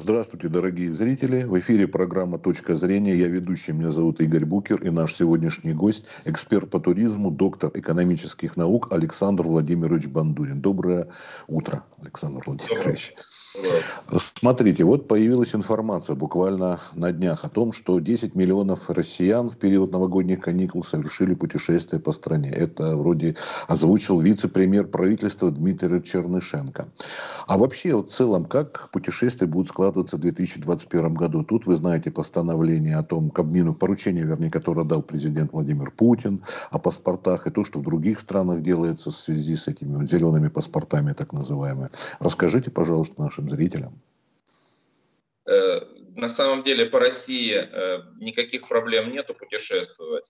Здравствуйте, дорогие зрители. В эфире программа «Точка зрения». Я ведущий, меня зовут Игорь Букер. И наш сегодняшний гость – эксперт по туризму, доктор экономических наук Александр Владимирович Бандурин. Доброе утро, Александр Владимирович. Доброе. Смотрите, вот появилась информация буквально на днях о том, что 10 миллионов россиян в период новогодних каникул совершили путешествие по стране. Это вроде озвучил вице-премьер правительства Дмитрий Чернышенко. А вообще, вот в целом, как путешествия будут складываться в 2021 году. Тут вы знаете постановление о том, Кабмину, поручение, вернее, которое дал президент Владимир Путин о паспортах и то, что в других странах делается в связи с этими зелеными паспортами, так называемыми. Расскажите, пожалуйста, нашим зрителям. Э, на самом деле по России э, никаких проблем нету путешествовать.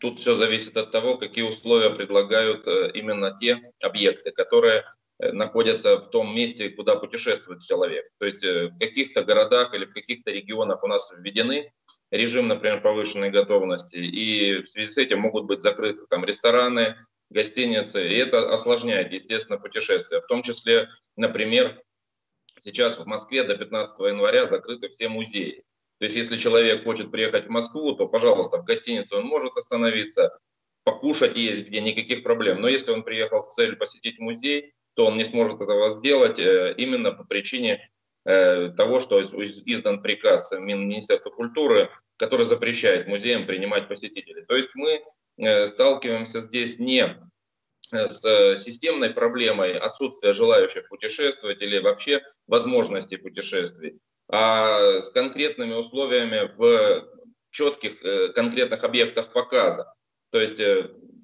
Тут все зависит от того, какие условия предлагают э, именно те объекты, которые находятся в том месте, куда путешествует человек. То есть в каких-то городах или в каких-то регионах у нас введены режим, например, повышенной готовности, и в связи с этим могут быть закрыты там рестораны, гостиницы, и это осложняет, естественно, путешествие. В том числе, например, сейчас в Москве до 15 января закрыты все музеи. То есть если человек хочет приехать в Москву, то, пожалуйста, в гостинице он может остановиться, покушать есть где, никаких проблем. Но если он приехал в цель посетить музей, то он не сможет этого сделать э, именно по причине э, того, что издан приказ Министерства культуры, который запрещает музеям принимать посетителей. То есть мы э, сталкиваемся здесь не с системной проблемой отсутствия желающих путешествовать или вообще возможности путешествий, а с конкретными условиями в четких конкретных объектах показа. То есть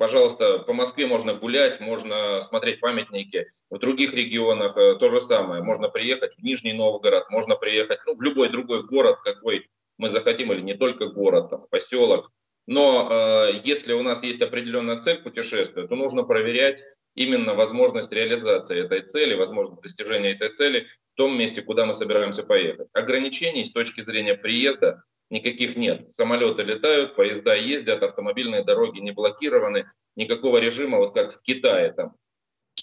пожалуйста, по Москве можно гулять, можно смотреть памятники. В других регионах э, то же самое. Можно приехать в Нижний Новгород, можно приехать ну, в любой другой город, какой мы захотим, или не только город, там, поселок. Но э, если у нас есть определенная цель путешествия, то нужно проверять именно возможность реализации этой цели, возможность достижения этой цели в том месте, куда мы собираемся поехать. Ограничений с точки зрения приезда никаких нет. Самолеты летают, поезда ездят, автомобильные дороги не блокированы, никакого режима, вот как в Китае, там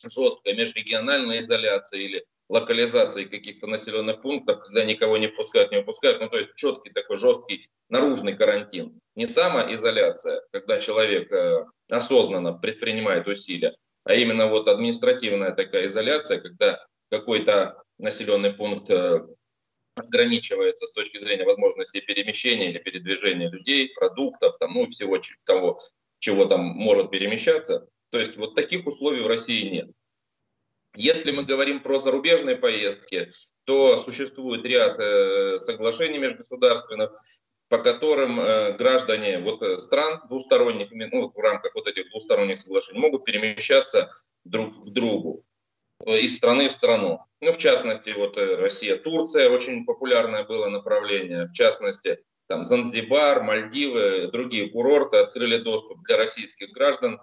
жесткая межрегиональная изоляция или локализации каких-то населенных пунктов, когда никого не впускают, не выпускают, ну то есть четкий такой жесткий наружный карантин. Не самоизоляция, когда человек э, осознанно предпринимает усилия, а именно вот административная такая изоляция, когда какой-то населенный пункт э, ограничивается с точки зрения возможности перемещения или передвижения людей, продуктов, там, ну и всего того, чего там может перемещаться. То есть вот таких условий в России нет. Если мы говорим про зарубежные поездки, то существует ряд э, соглашений межгосударственных, по которым э, граждане вот, э, стран двусторонних, ну, в рамках вот этих двусторонних соглашений могут перемещаться друг к другу. Э, из страны в страну. Ну, в частности, вот Россия, Турция очень популярное было направление. В частности, там Занзибар, Мальдивы, другие курорты открыли доступ для российских граждан.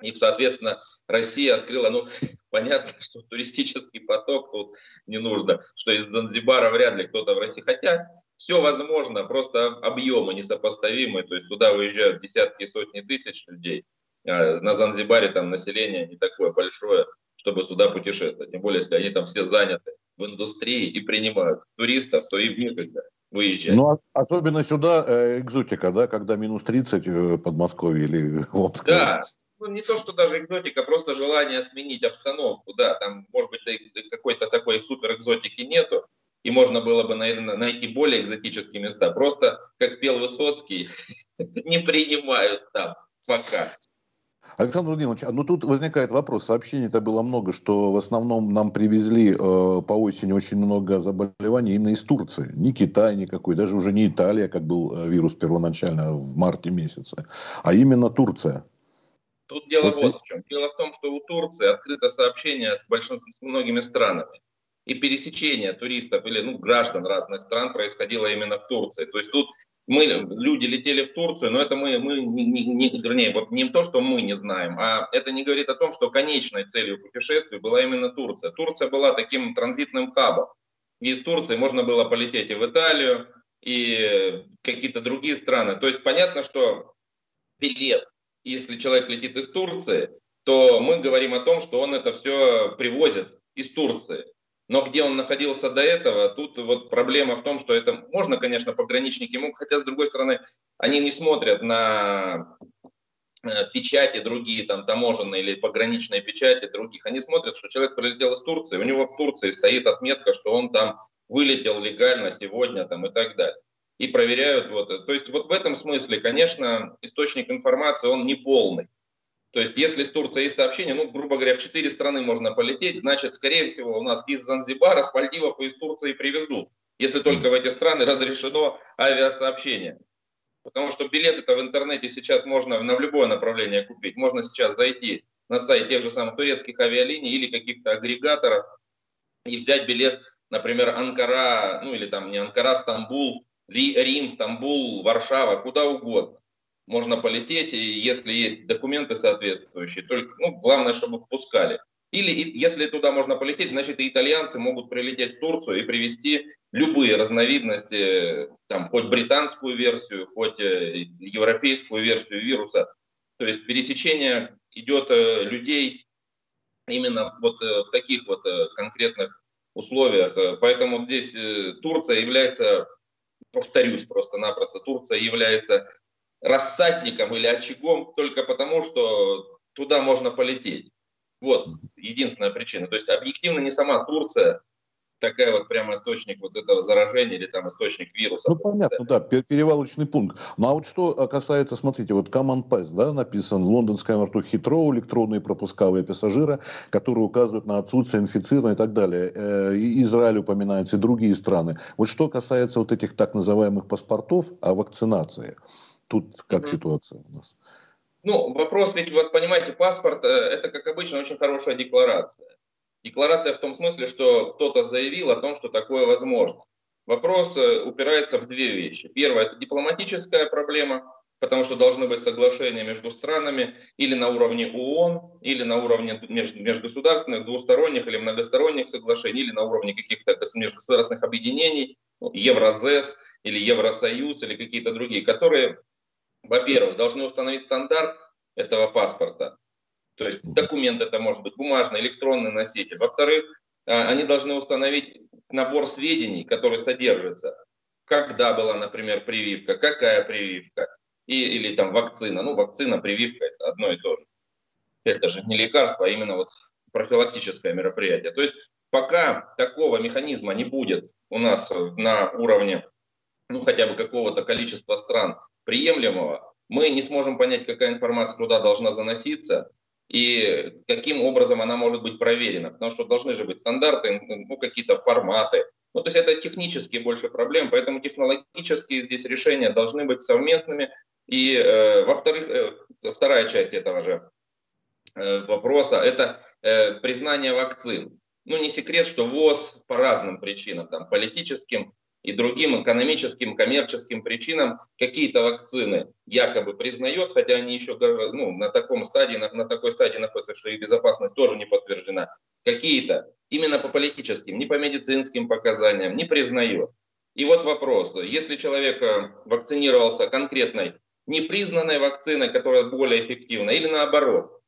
И, соответственно, Россия открыла, ну, понятно, что туристический поток тут не нужно, что из Занзибара вряд ли кто-то в России. Хотя все возможно, просто объемы несопоставимые, то есть туда выезжают десятки и сотни тысяч людей. А на Занзибаре там население не такое большое, чтобы сюда путешествовать. Тем более, если они там все заняты в индустрии и принимают туристов, то им некогда выезжать. Ну, а особенно сюда э, экзотика, да, когда минус 30 в э, Подмосковье или в Омске. Да, ну, не то, что даже экзотика, просто желание сменить обстановку, да, там, может быть, какой-то такой супер экзотики нету, и можно было бы, наверное, найти более экзотические места. Просто, как пел Высоцкий, не принимают там пока. Александр Владимирович, ну тут возникает вопрос. Сообщений-то было много, что в основном нам привезли э, по осени очень много заболеваний именно из Турции. Ни Китай никакой, даже уже не Италия, как был э, вирус первоначально в марте месяце, а именно Турция. Тут дело вот, вот в чем. Дело в том, что у Турции открыто сообщение с большинством, с многими странами. И пересечение туристов или ну, граждан разных стран происходило именно в Турции. То есть тут мы, люди летели в Турцию, но это мы, мы не, не, не, вернее, вот не то, что мы не знаем, а это не говорит о том, что конечной целью путешествия была именно Турция. Турция была таким транзитным хабом. Из Турции можно было полететь и в Италию, и какие-то другие страны. То есть понятно, что билет, если человек летит из Турции, то мы говорим о том, что он это все привозит из Турции. Но где он находился до этого, тут вот проблема в том, что это можно, конечно, пограничники могут, хотя с другой стороны, они не смотрят на э, печати другие, там таможенные или пограничные печати других. Они смотрят, что человек прилетел из Турции, у него в Турции стоит отметка, что он там вылетел легально сегодня там, и так далее. И проверяют. Вот. То есть вот в этом смысле, конечно, источник информации, он не полный. То есть, если с Турцией есть сообщение, ну, грубо говоря, в четыре страны можно полететь, значит, скорее всего, у нас из Занзибара с Мальдивов и из Турции привезут, если только в эти страны разрешено авиасообщение. Потому что билеты-то в интернете сейчас можно на любое направление купить. Можно сейчас зайти на сайт тех же самых турецких авиалиний или каких-то агрегаторов и взять билет, например, Анкара, ну или там не Анкара, Стамбул, Рим, Стамбул, Варшава, куда угодно можно полететь, и если есть документы соответствующие, только, ну, главное, чтобы пускали. Или если туда можно полететь, значит и итальянцы могут прилететь в Турцию и привезти любые разновидности, там, хоть британскую версию, хоть э, европейскую версию вируса. То есть пересечение идет э, людей именно вот э, в таких вот конкретных условиях. Поэтому здесь Турция является, повторюсь просто-напросто, Турция является рассадником или очагом только потому, что туда можно полететь. Вот единственная причина. То есть объективно не сама Турция такая вот прямо источник вот этого заражения или там источник вируса. Ну, понятно, да, перевалочный пункт. Ну, а вот что касается, смотрите, вот Common Pass, да, написан в лондонском аэропорту Хитроу, электронные пропускавые пассажира, которые указывают на отсутствие инфицирования и так далее. Э, Израиль упоминается и другие страны. Вот что касается вот этих так называемых паспортов о вакцинации, Тут как ситуация у нас? Ну, вопрос ведь, вот понимаете, паспорт, э, это, как обычно, очень хорошая декларация. Декларация в том смысле, что кто-то заявил о том, что такое возможно. Вопрос э, упирается в две вещи. Первое – это дипломатическая проблема, потому что должны быть соглашения между странами или на уровне ООН, или на уровне межгосударственных, двусторонних или многосторонних соглашений, или на уровне каких-то межгосударственных объединений, ну, Евразес или Евросоюз, или какие-то другие, которые во-первых, должны установить стандарт этого паспорта, то есть документ это может быть бумажный, электронный носитель. Во-вторых, а, они должны установить набор сведений, который содержится, когда была, например, прививка, какая прививка, и, или там вакцина. Ну, вакцина, прививка – это одно и то же. Это же не лекарство, а именно вот профилактическое мероприятие. То есть пока такого механизма не будет у нас на уровне ну, хотя бы какого-то количества стран, приемлемого, мы не сможем понять, какая информация туда должна заноситься и каким образом она может быть проверена. Потому что должны же быть стандарты, ну, какие-то форматы. Ну, то есть это технические больше проблемы, поэтому технологические здесь решения должны быть совместными. И, э, во-вторых, э, вторая часть этого же э, вопроса – это э, признание вакцин. Ну, не секрет, что ВОЗ по разным причинам, там, политическим, и другим экономическим, коммерческим причинам какие-то вакцины якобы признает, хотя они еще даже ну, на таком стадии, на, на такой стадии находятся, что их безопасность тоже не подтверждена. Какие-то именно по политическим, не по медицинским показаниям не признает. И вот вопрос, если человек э, вакцинировался конкретной непризнанной вакциной, которая более эффективна, или наоборот,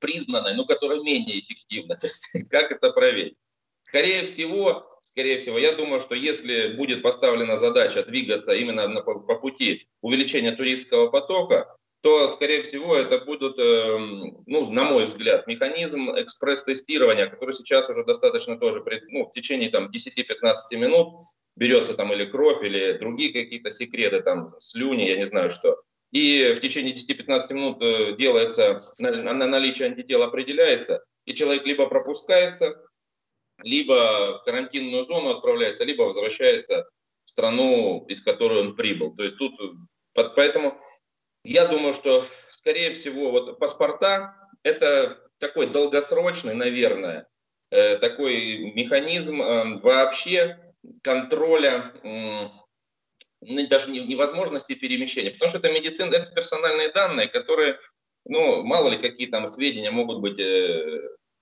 признанной, но которая менее эффективна, то есть как это проверить? Скорее всего, скорее всего, я думаю, что если будет поставлена задача двигаться именно на, по, по пути увеличения туристского потока, то, скорее всего, это будут, э, ну, на мой взгляд, механизм экспресс-тестирования, который сейчас уже достаточно тоже, ну, в течение там 10-15 минут берется там или кровь, или другие какие-то секреты, там, слюни, я не знаю что. И в течение 10-15 минут э, делается, на, на наличие антител определяется, и человек либо пропускается, либо в карантинную зону отправляется, либо возвращается в страну, из которой он прибыл. То есть тут, поэтому я думаю, что, скорее всего, вот паспорта – это такой долгосрочный, наверное, э, такой механизм э, вообще контроля даже невозможности перемещения, потому что это медицина, это персональные данные, которые, ну, мало ли какие там сведения могут быть э,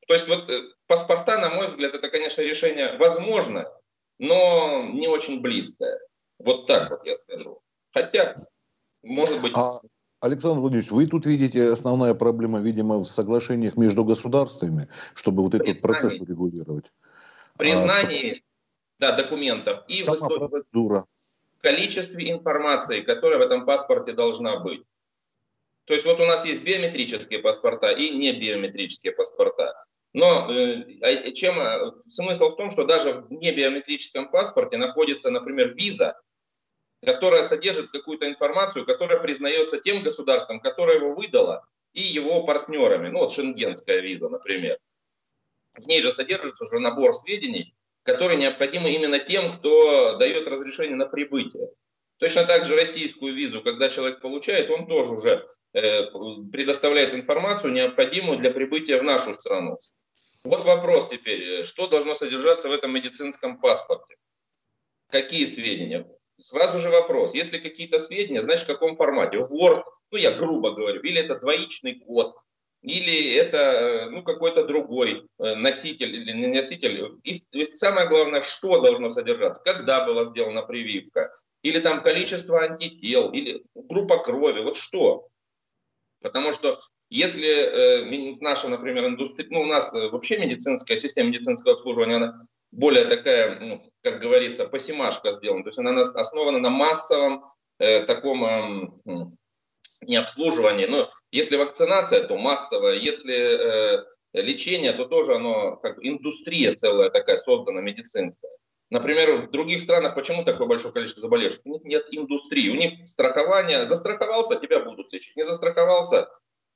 то есть вот паспорта, на мой взгляд, это, конечно, решение возможно, но не очень близкое. Вот так вот я скажу. Хотя, может быть... А, Александр Владимирович, вы тут видите основная проблема, видимо, в соглашениях между государствами, чтобы вот этот процесс урегулировать. признании а, да, документов и в, в количестве информации, которая в этом паспорте должна быть. То есть вот у нас есть биометрические паспорта и не биометрические паспорта. Но э, а чем, э, смысл в том, что даже в небиометрическом паспорте находится, например, виза, которая содержит какую-то информацию, которая признается тем государством, которое его выдало, и его партнерами. Ну вот шенгенская виза, например. В ней же содержится уже набор сведений, которые необходимы именно тем, кто дает разрешение на прибытие. Точно так же российскую визу, когда человек получает, он тоже уже э, предоставляет информацию, необходимую для прибытия в нашу страну. Вот вопрос теперь, что должно содержаться в этом медицинском паспорте? Какие сведения? Сразу же вопрос, если какие-то сведения, значит в каком формате? В Word, ну я грубо говорю, или это двоичный код, или это ну, какой-то другой э, носитель или не носитель. И, и самое главное, что должно содержаться, когда была сделана прививка, или там количество антител, или группа крови, вот что. Потому что если э, наша, например, индустрия, ну у нас э, вообще медицинская система медицинского обслуживания, она более такая, ну, как говорится, посимашка сделана, то есть она основана на массовом э, таком э, не обслуживании, но если вакцинация, то массовая, если э, лечение, то тоже оно как индустрия целая такая создана медицинская. Например, в других странах почему такое большое количество заболевших? У них нет индустрии, у них страхование, застраховался, тебя будут лечить, не застраховался,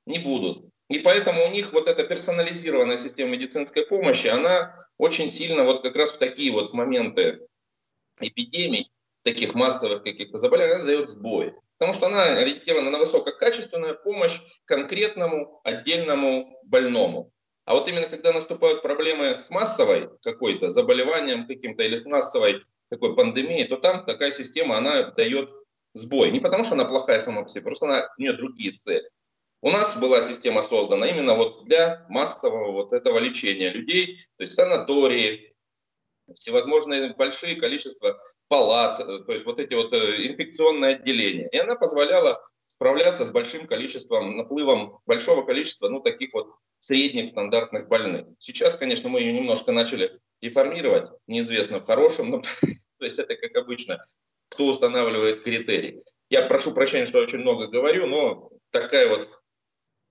не будут. И поэтому у них вот эта персонализированная система медицинской помощи, она очень сильно вот как раз в такие вот моменты эпидемий, таких массовых каких-то заболеваний, она дает сбой. Потому что она ориентирована на высококачественную помощь конкретному отдельному больному. А вот именно когда наступают проблемы с массовой какой-то заболеванием каким-то или с массовой такой пандемией, то там такая система, она дает сбой. Не потому что она плохая сама по себе, просто она, у нее другие цели. У нас была система создана именно вот для массового вот этого лечения людей, то есть санатории, всевозможные большие количества палат, э, то есть вот эти вот э, инфекционные отделения. И она позволяла справляться с большим количеством, наплывом большого количества, ну, таких вот средних стандартных больных. Сейчас, конечно, мы ее немножко начали деформировать, неизвестно в хорошем, но, то есть это как обычно, кто устанавливает критерии. Я прошу прощения, что очень много говорю, но такая вот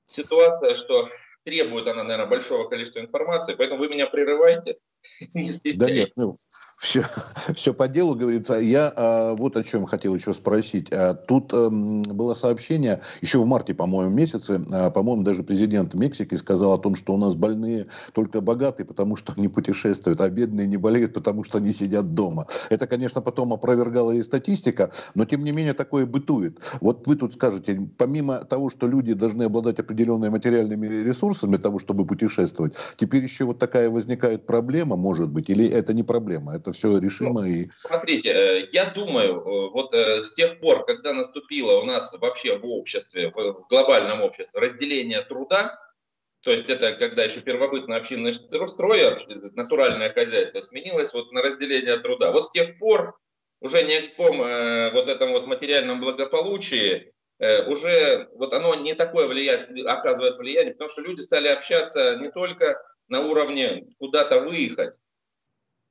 ситуация, что требует она, наверное, большого количества информации, поэтому вы меня прерываете. Да нет, ну, все, все по делу говорится. Я а, вот о чем хотел еще спросить. А, тут а, было сообщение, еще в марте, по-моему, месяце, а, по-моему, даже президент Мексики сказал о том, что у нас больные только богатые, потому что они путешествуют, а бедные не болеют, потому что они сидят дома. Это, конечно, потом опровергала и статистика, но тем не менее такое бытует. Вот вы тут скажете, помимо того, что люди должны обладать определенными материальными ресурсами для того, чтобы путешествовать, теперь еще вот такая возникает проблема, может быть, или это не проблема, это все решимо. Ну, и... Смотрите, э, я думаю, э, вот э, с тех пор, когда наступило у нас вообще в обществе, в глобальном обществе разделение труда, то есть это когда еще первобытное общинное строй, натуральное хозяйство сменилось вот на разделение труда. Вот с тех пор уже ни о каком вот этом вот материальном благополучии уже вот оно не такое влияет, оказывает влияние, потому что люди стали общаться не только на уровне куда-то выехать,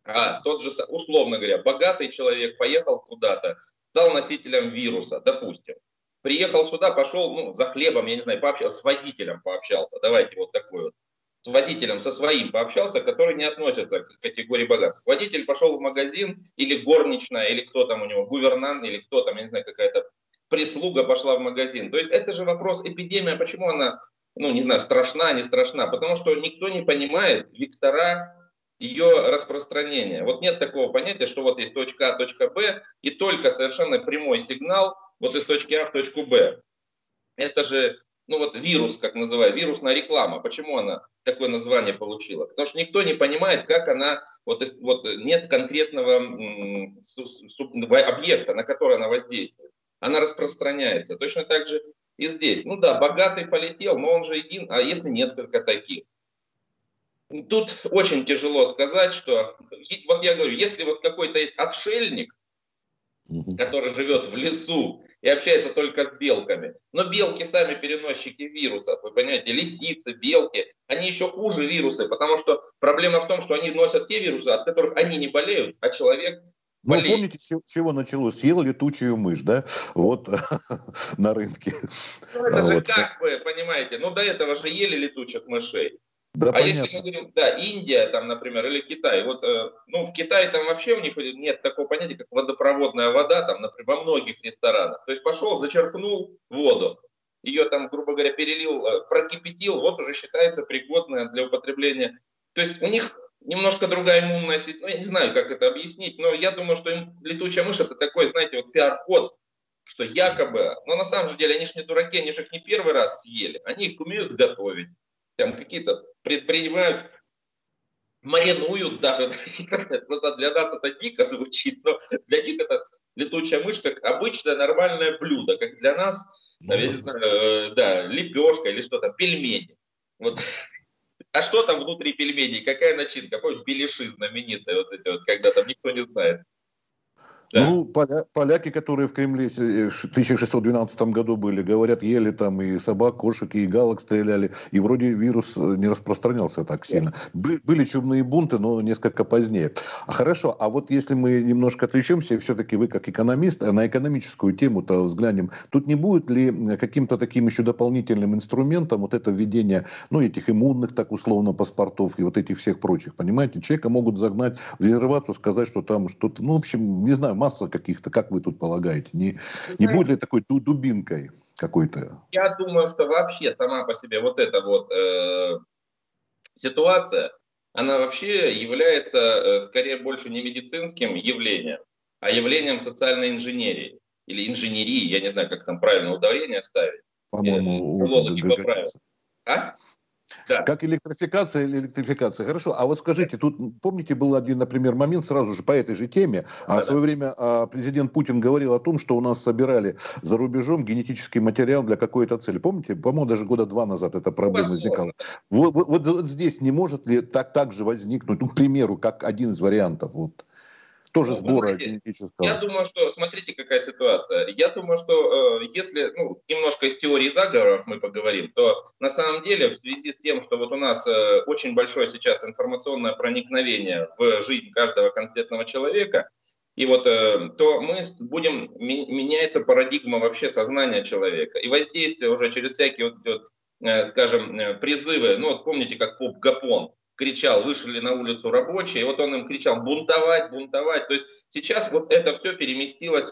а тот же, условно говоря, богатый человек поехал куда-то, стал носителем вируса, допустим, приехал сюда, пошел ну, за хлебом, я не знаю, пообщался, с водителем пообщался, давайте вот такой вот, с водителем, со своим пообщался, который не относится к категории богатых. Водитель пошел в магазин, или горничная, или кто там у него, гувернант, или кто там, я не знаю, какая-то прислуга пошла в магазин. То есть это же вопрос эпидемия, почему она ну, не знаю, страшна, не страшна, потому что никто не понимает вектора ее распространения. Вот нет такого понятия, что вот есть точка А, точка Б, и только совершенно прямой сигнал вот из точки А в точку Б. Это же, ну вот вирус, как называют, вирусная реклама. Почему она такое название получила? Потому что никто не понимает, как она, вот, вот нет конкретного объекта, на который она воздействует. Она распространяется. Точно так же и здесь. Ну да, богатый полетел, но он же един, а если несколько таких? Тут очень тяжело сказать, что, вот я говорю, если вот какой-то есть отшельник, который живет в лесу, и общается только с белками. Но белки сами переносчики вирусов, вы понимаете, лисицы, белки, они еще хуже вирусы, потому что проблема в том, что они носят те вирусы, от которых они не болеют, а человек ну, помните, с чего началось? Съела летучую мышь, да? Вот на рынке. Ну, это вот. же как бы, понимаете, ну до этого же ели летучих мышей. Да, а понятно. если мы говорим, да, Индия, там, например, или Китай, вот, э, ну, в Китае там вообще у них нет такого понятия, как водопроводная вода, там, например, во многих ресторанах. То есть пошел, зачерпнул воду, ее там, грубо говоря, перелил, э, прокипятил, вот уже считается пригодная для употребления. То есть у них немножко другая иммунная система, ну, я не знаю, как это объяснить, но я думаю, что им летучая мышь это такой, знаете, вот пиар-ход, что якобы, но на самом же деле они же не дураки, они же их не первый раз съели, они их умеют готовить там какие-то предпринимают, маринуют даже. Просто для нас это дико звучит, но для них это летучая мышь как обычное нормальное блюдо, как для нас, ну, я не знаю, э, да, лепешка или что-то, пельмени. Вот. А что там внутри пельменей? Какая начинка? Какой беляши знаменитые вот эти вот, когда там никто не знает. Да. Ну, поля, поляки, которые в Кремле в 1612 году были, говорят, ели там и собак, кошек, и галок стреляли, и вроде вирус э, не распространялся так сильно. Бы, были чумные бунты, но несколько позднее. А хорошо, а вот если мы немножко отличимся, все-таки вы как экономист, э, на экономическую тему-то взглянем, тут не будет ли каким-то таким еще дополнительным инструментом вот это введение, ну, этих иммунных, так условно, паспортов и вот этих всех прочих, понимаете? Человека могут загнать в резервацию, сказать, что там что-то, ну, в общем, не знаю, масса каких-то, как вы тут полагаете? Не, не будет ли такой дубинкой какой-то? Я думаю, что вообще сама по себе вот эта вот э, ситуация, она вообще является э, скорее больше не медицинским явлением, а явлением социальной инженерии или инженерии, я не знаю, как там правильно ударение ставить. По-моему, э, А? Да. Как электрификация или электрификация. Хорошо. А вот скажите, тут, помните, был один, например, момент сразу же по этой же теме. А да, в свое да. время а, президент Путин говорил о том, что у нас собирали за рубежом генетический материал для какой-то цели. Помните? По-моему, даже года два назад эта проблема возникала. Вот, вот, вот, вот здесь не может ли так, так же возникнуть, ну, к примеру, как один из вариантов? Вот тоже ну, сбора знаете, генетического. Я думаю, что, смотрите, какая ситуация. Я думаю, что э, если ну, немножко из теории заговоров мы поговорим, то на самом деле в связи с тем, что вот у нас э, очень большое сейчас информационное проникновение в жизнь каждого конкретного человека, и вот э, то мы будем меняется парадигма вообще сознания человека и воздействие уже через всякие вот, вот э, скажем э, призывы. Ну вот помните, как поп Гапон кричал, вышли на улицу рабочие, и вот он им кричал бунтовать, бунтовать. То есть сейчас вот это все переместилось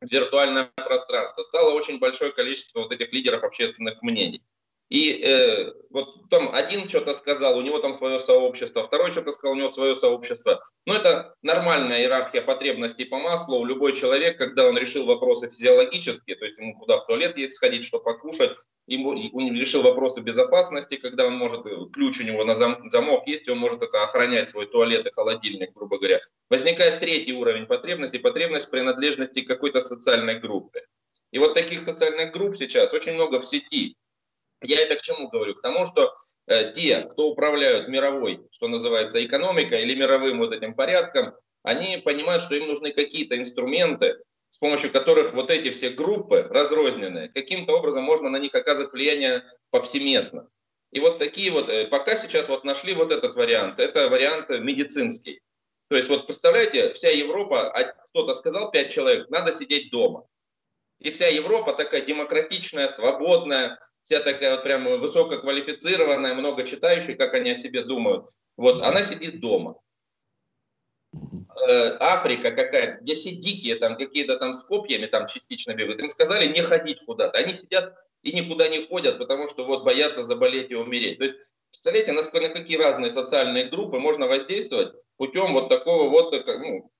в виртуальное пространство. Стало очень большое количество вот этих лидеров общественных мнений. И э, вот там один что-то сказал, у него там свое сообщество, второй что-то сказал, у него свое сообщество. Но это нормальная иерархия потребностей по маслу. Любой человек, когда он решил вопросы физиологические, то есть ему куда в туалет есть сходить, что покушать, ему, он решил вопросы безопасности, когда он может, э, ключ у него на зам, замок есть, и он может это охранять, свой туалет и холодильник, грубо говоря. Возникает третий уровень потребности, потребность принадлежности к какой-то социальной группе. И вот таких социальных групп сейчас очень много в сети. Я это к чему говорю? К тому, что э, те, кто управляют мировой, что называется, экономикой или мировым вот этим порядком, они понимают, что им нужны какие-то инструменты, с помощью которых вот эти все группы разрозненные, каким-то образом можно на них оказывать влияние повсеместно. И вот такие вот, э, пока сейчас вот нашли вот этот вариант, это вариант медицинский. То есть вот представляете, вся Европа, а кто-то сказал, пять человек, надо сидеть дома. И вся Европа такая демократичная, свободная, вся такая вот прям высококвалифицированная, много читающая, как они о себе думают. Вот она сидит дома. Э, Африка какая-то, где все дикие там какие-то там с копьями там частично бегают, им сказали не ходить куда-то. Они сидят и никуда не ходят, потому что вот боятся заболеть и умереть. То есть, представляете, насколько, на какие разные социальные группы можно воздействовать путем вот такого вот, э, ну,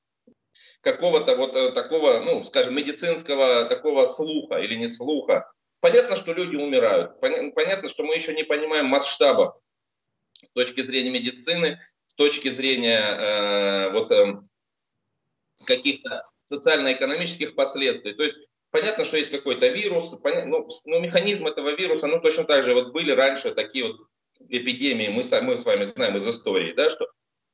какого-то вот э, такого, ну, скажем, медицинского такого слуха или не слуха. Понятно, что люди умирают. Понятно, что мы еще не понимаем масштабов с точки зрения медицины, точки зрения э, вот э, каких-то социально-экономических последствий. То есть понятно, что есть какой-то вирус, понятно, ну, но механизм этого вируса, ну точно так же вот были раньше такие вот эпидемии, мы, мы с вами знаем из истории, да, что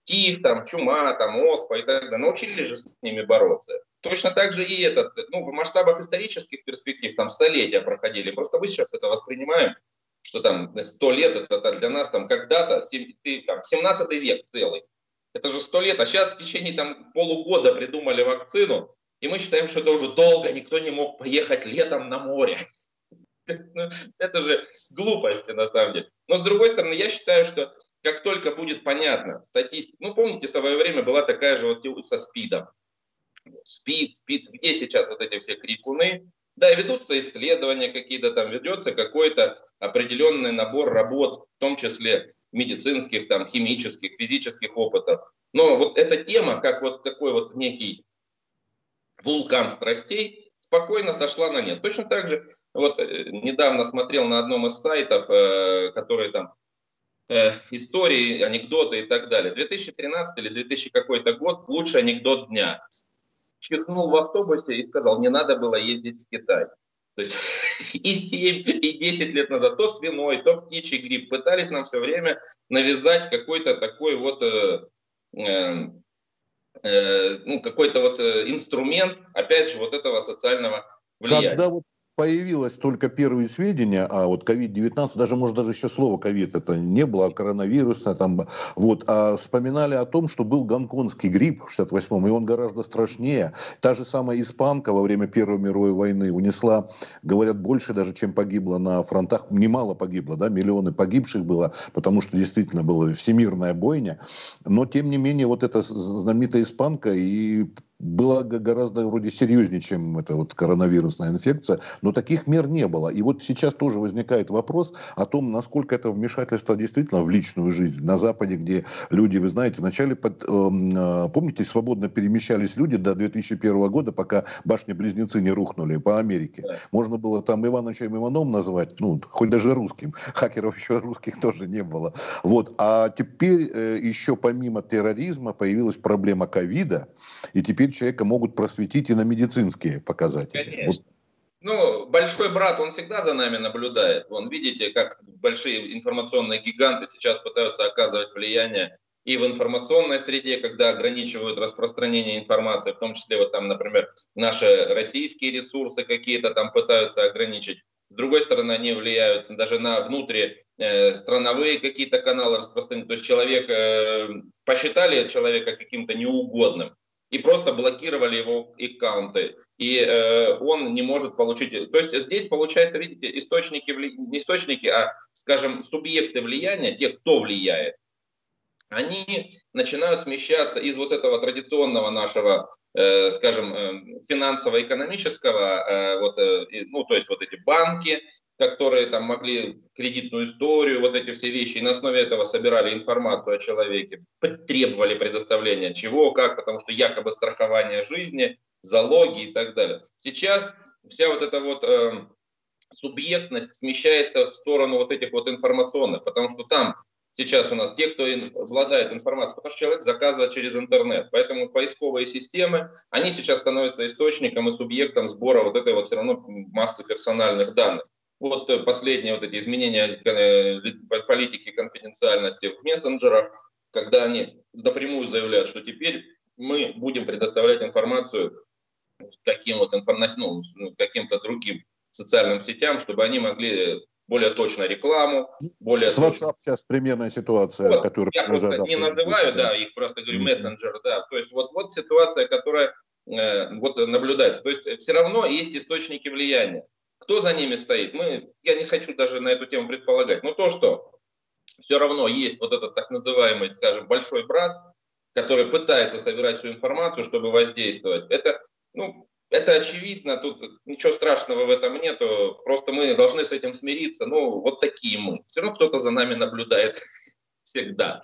тиф, там, чума, там, оспа и так далее, научились же с ними бороться. Точно так же и этот, ну, в масштабах исторических перспектив, там столетия проходили. Просто мы сейчас это воспринимаем, что там 100 лет, это для нас там когда-то, там, 17 век целый. Это же 100 лет, а сейчас в течение там полугода придумали вакцину, и мы считаем, что это уже долго, никто не мог поехать летом на море. Ну, это же глупости на самом деле. Но с другой стороны, я считаю, что как только будет понятно статистика, ну помните, в свое время была такая же вот со СПИДом. СПИД, СПИД, где сейчас вот эти все крикуны? Да, ведутся исследования какие-то там, ведется какой-то определенный набор работ, в том числе медицинских, там, химических, физических опытов. Но вот эта тема, как вот такой вот некий вулкан страстей, спокойно сошла на нет. Точно так же, вот э, недавно смотрел на одном из сайтов, э, которые там истории, анекдоты и так далее. 2013 или 2000 какой-то год, лучший анекдот дня. Чихнул в автобусе и сказал, не надо было ездить в Китай. То есть и 7, и 10 лет назад то свиной, то птичий грипп пытались нам все время навязать какой-то такой вот э, э, э ну, какой-то вот э, инструмент, опять же, вот этого социального влияния. Когда вот появилось только первые сведения, а вот COVID-19, даже, может, даже еще слово COVID это не было, а коронавирус, там, вот, а вспоминали о том, что был гонконгский грипп в 68-м, и он гораздо страшнее. Та же самая испанка во время Первой мировой войны унесла, говорят, больше даже, чем погибло на фронтах, немало погибло, да, миллионы погибших было, потому что действительно была всемирная бойня, но, тем не менее, вот эта знаменитая испанка и была гораздо вроде серьезнее, чем эта вот коронавирусная инфекция, но таких мер не было. И вот сейчас тоже возникает вопрос о том, насколько это вмешательство действительно в личную жизнь. На Западе, где люди, вы знаете, вначале, под, э, помните, свободно перемещались люди до 2001 года, пока башни-близнецы не рухнули по Америке. Можно было там Ивановичем Иваном назвать, ну, хоть даже русским. Хакеров еще русских тоже не было. Вот. А теперь э, еще помимо терроризма появилась проблема ковида, и теперь человека могут просветить и на медицинские показатели. Конечно. Вот. Ну, большой брат, он всегда за нами наблюдает. Вон, видите, как большие информационные гиганты сейчас пытаются оказывать влияние и в информационной среде, когда ограничивают распространение информации, в том числе, вот там, например, наши российские ресурсы какие-то там пытаются ограничить. С другой стороны, они влияют даже на внутри э, страновые какие-то каналы распространения. То есть человек, э, посчитали человека каким-то неугодным, и просто блокировали его аккаунты. И э, он не может получить... То есть здесь, получается, видите, источники, не источники, а, скажем, субъекты влияния, те, кто влияет, они начинают смещаться из вот этого традиционного нашего, э, скажем, э, финансово-экономического, э, вот, ну, то есть вот эти банки, которые там могли кредитную историю, вот эти все вещи, и на основе этого собирали информацию о человеке, требовали предоставления чего, как, потому что якобы страхование жизни, залоги и так далее. Сейчас вся вот эта вот э, субъектность смещается в сторону вот этих вот информационных, потому что там сейчас у нас те, кто обладает информацией, потому что человек заказывает через интернет. Поэтому поисковые системы, они сейчас становятся источником и субъектом сбора вот этой вот все равно массы персональных данных вот э, последние вот эти изменения э, политики конфиденциальности в мессенджерах, когда они напрямую заявляют, что теперь мы будем предоставлять информацию таким вот информационным, ну, каким-то другим социальным сетям, чтобы они могли более точно рекламу, более С WhatsApp точно... сейчас примерная ситуация, вот, которую я просто не называю, да, их просто говорю mm-hmm. мессенджер, да, то есть вот вот ситуация, которая э, вот наблюдается, то есть все равно есть источники влияния. Кто за ними стоит? Мы, я не хочу даже на эту тему предполагать. Но то, что все равно есть вот этот так называемый, скажем, большой брат, который пытается собирать всю информацию, чтобы воздействовать, это, ну, это очевидно, тут ничего страшного в этом нету, просто мы должны с этим смириться, ну, вот такие мы. Все равно кто-то за нами наблюдает всегда.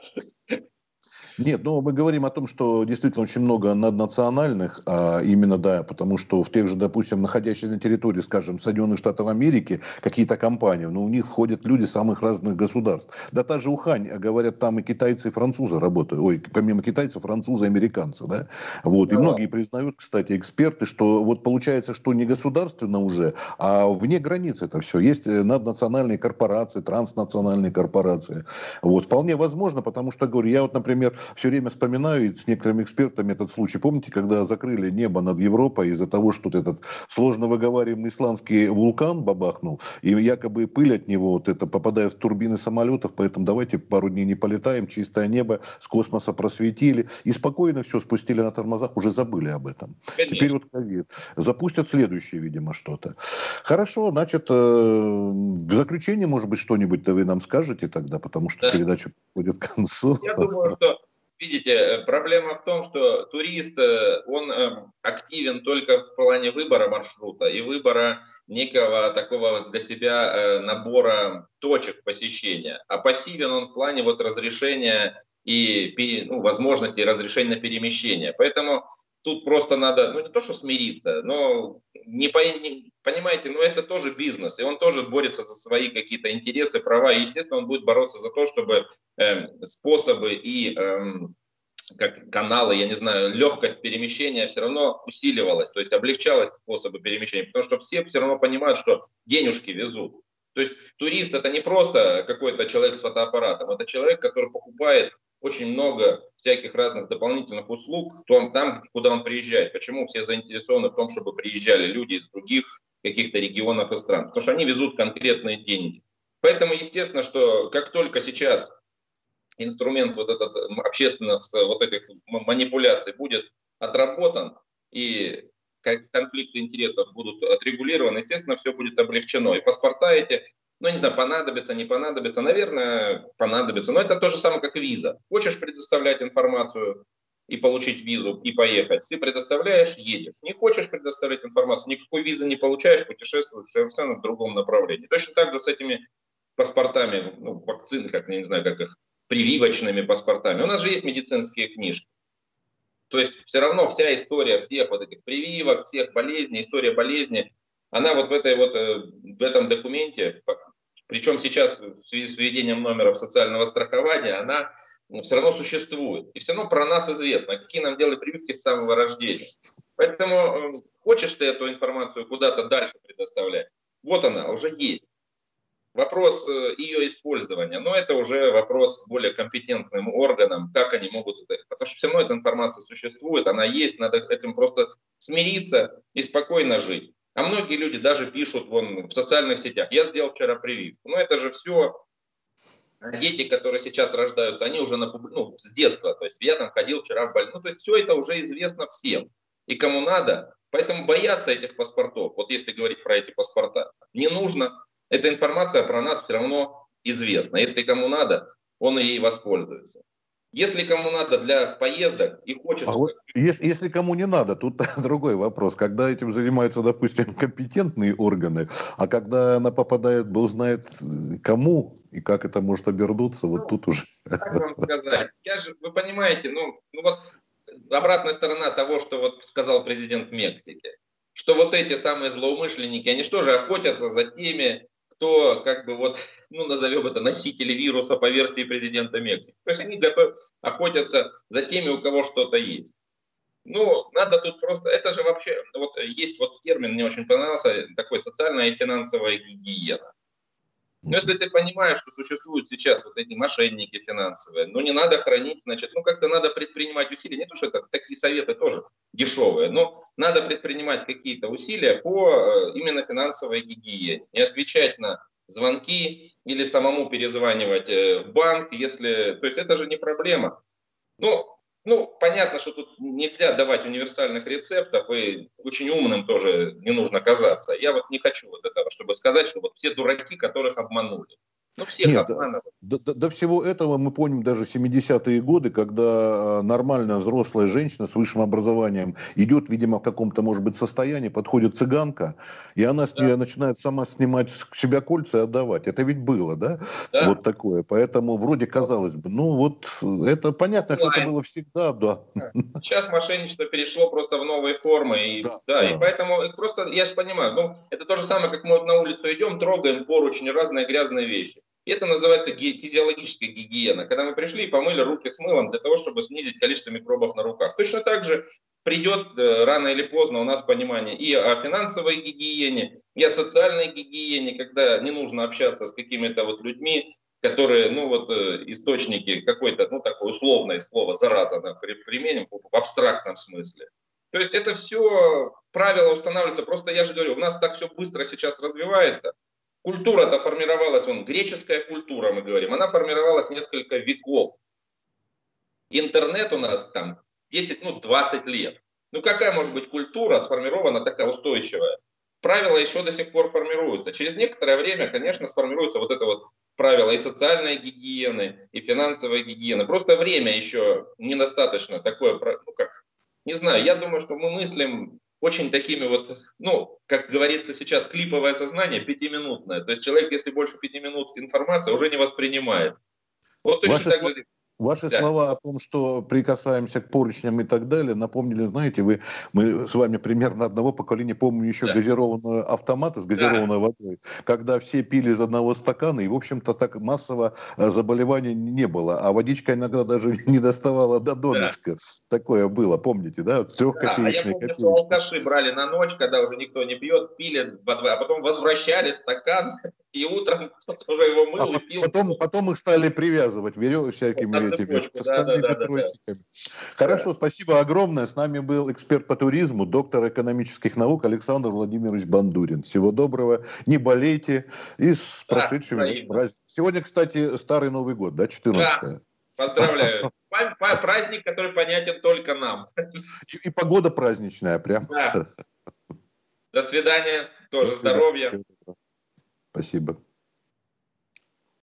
Нет, ну мы говорим о том, что действительно очень много наднациональных, а именно, да, потому что в тех же, допустим, находящихся на территории, скажем, Соединенных Штатов Америки, какие-то компании, но ну, у них входят люди самых разных государств. Да та же Ухань, говорят, там и китайцы, и французы работают. Ой, помимо китайцев, французы, американцы, да. Вот, да. и многие признают, кстати, эксперты, что вот получается, что не государственно уже, а вне границ это все. Есть э, наднациональные корпорации, транснациональные корпорации. Вот, вполне возможно, потому что, говорю, я вот, например, все время вспоминаю и с некоторыми экспертами этот случай. Помните, когда закрыли небо над Европой из-за того, что вот этот сложно выговариваемый исландский вулкан бабахнул, и якобы пыль от него вот это попадает в турбины самолетов, поэтому давайте пару дней не полетаем, чистое небо с космоса просветили, и спокойно все спустили на тормозах, уже забыли об этом. Конечно. Теперь вот ковид. Запустят следующее, видимо, что-то. Хорошо, значит, э, в заключение, может быть, что-нибудь вы нам скажете тогда, потому что да. передача подходит к концу. Я думаю, что Видите, э, проблема в том, что турист, э, он активен только в плане выбора маршрута и выбора некого такого для себя набора точек посещения. А пассивен он в плане вот разрешения и ну, возможности разрешения на перемещение. Поэтому тут просто надо, ну не то что смириться, но не, по, не понимаете, ну это тоже бизнес, и он тоже борется за свои какие-то интересы, права, и естественно он будет бороться за то, чтобы э, способы и э, как каналы, я не знаю, легкость перемещения все равно усиливалась, то есть облегчалась способы перемещения, потому что все все равно понимают, что денежки везут. То есть турист это не просто какой-то человек с фотоаппаратом, это человек, который покупает очень много всяких разных дополнительных услуг том, там, куда он приезжает. Почему все заинтересованы в том, чтобы приезжали люди из других каких-то регионов и стран? Потому что они везут конкретные деньги. Поэтому, естественно, что как только сейчас инструмент вот этот общественных вот этих манипуляций будет отработан и конфликты интересов будут отрегулированы, естественно, все будет облегчено. И паспорта эти ну, не знаю, понадобится, не понадобится, наверное, понадобится. Но это то же самое, как виза. Хочешь предоставлять информацию и получить визу и поехать, ты предоставляешь, едешь. Не хочешь предоставлять информацию, никакой визы не получаешь, путешествуешь совершенно в другом направлении. Точно так же с этими паспортами, ну, вакцины, как, не знаю, как их, прививочными паспортами. У нас же есть медицинские книжки. То есть все равно вся история всех вот этих прививок, всех болезней, история болезни, она вот в, этой вот, э, в этом документе причем сейчас в связи с введением номеров социального страхования, она ну, все равно существует. И все равно про нас известно, какие нам делали прививки с самого рождения. Поэтому э, хочешь ты эту информацию куда-то дальше предоставлять, вот она, уже есть. Вопрос э, ее использования, но это уже вопрос более компетентным органам, как они могут это, потому что все равно эта информация существует, она есть, надо этим просто смириться и спокойно жить. А многие люди даже пишут вон, в социальных сетях, я сделал вчера прививку. Но это же все дети, которые сейчас рождаются, они уже на, ну, с детства, то есть я там ходил вчера в больницу, ну, то есть все это уже известно всем. И кому надо, поэтому бояться этих паспортов, вот если говорить про эти паспорта, не нужно. Эта информация про нас все равно известна. Если кому надо, он ей воспользуется. Если кому надо для поездок и хочется... А вот если, если кому не надо, тут другой вопрос. Когда этим занимаются, допустим, компетентные органы, а когда она попадает, бог знает кому и как это может обернуться, вот ну, тут уже... Как вам сказать? Я же, вы понимаете, ну, ну вот обратная сторона того, что вот сказал президент Мексики, что вот эти самые злоумышленники, они что же охотятся за теми, кто, как бы вот, ну, назовем это носители вируса по версии президента Мексики. То есть они готов, охотятся за теми, у кого что-то есть. Ну, надо тут просто, это же вообще, вот есть вот термин, мне очень понравился, такой социальная и финансовая гигиена. Но если ты понимаешь, что существуют сейчас вот эти мошенники финансовые, ну не надо хранить, значит, ну как-то надо предпринимать усилия. Не то, что это такие советы тоже дешевые, но надо предпринимать какие-то усилия по э, именно финансовой гигиене. Не отвечать на звонки или самому перезванивать э, в банк, если... То есть это же не проблема. Ну, ну, понятно, что тут нельзя давать универсальных рецептов, и очень умным тоже не нужно казаться. Я вот не хочу вот этого, чтобы сказать, что вот все дураки, которых обманули. Ну, всех Нет, До, до, до всего этого мы помним даже 70-е годы, когда а, нормальная взрослая женщина с высшим образованием идет, видимо, в каком-то, может быть, состоянии, подходит цыганка, и она с нее начинает сама снимать с себя кольца и отдавать. Это ведь было, да? да? Вот такое. Поэтому вроде казалось бы, ну вот это понятно, что это было всегда, да. Сейчас мошенничество перешло просто в новые формы. И, да, да, да. и поэтому просто, я же понимаю, ну, это то же самое, как мы на улицу идем, трогаем поручни, разные грязные вещи. Это называется физиологическая гигиена, когда мы пришли и помыли руки с мылом для того, чтобы снизить количество микробов на руках. Точно так же придет э, рано или поздно у нас понимание и о финансовой гигиене, и о социальной гигиене, когда не нужно общаться с какими-то вот людьми, которые, ну вот, э, источники какой-то, ну, такое условное слово, зараза, применим в абстрактном смысле. То есть это все правила устанавливаются. Просто я же говорю, у нас так все быстро сейчас развивается. Культура-то формировалась, вон, греческая культура, мы говорим, она формировалась несколько веков. Интернет у нас там 10, ну, 20 лет. Ну, какая может быть культура сформирована такая устойчивая? Правила еще до сих пор формируются. Через некоторое время, конечно, сформируется вот это вот правило и социальной гигиены, и финансовой гигиены. Просто время еще недостаточно такое, ну, как, не знаю, я думаю, что мы мыслим очень такими вот, ну, как говорится сейчас, клиповое сознание, пятиминутное. То есть человек, если больше пяти минут информации, уже не воспринимает. Вот точно Ваши так же Ваши да. слова о том, что прикасаемся к поручням и так далее, напомнили, знаете, вы, мы с вами примерно одного поколения, помню еще да. газированные автоматы с газированной да. водой, когда все пили из одного стакана, и, в общем-то, так массово э, заболеваний не было, а водичка иногда даже не доставала до донышка. Да. Такое было, помните, да? Трехкопеечные да, а я помню, что алкаши брали на ночь, когда уже никто не пьет, пили, а потом возвращали стакан, и утром уже его мыл а и пил. Потом, потом их стали привязывать веревками всякими этими стальными да, да, тросиками. Да, Хорошо, да. спасибо огромное. С нами был эксперт по туризму, доктор экономических наук Александр Владимирович Бандурин. Всего доброго, не болейте и с да, прошедшим праздником. Сегодня, кстати, Старый Новый год, да, 14 да. Поздравляю. Праздник, который понятен только нам. И, и погода праздничная, прям. Да. До свидания. Тоже До свидания. здоровья. Спасибо.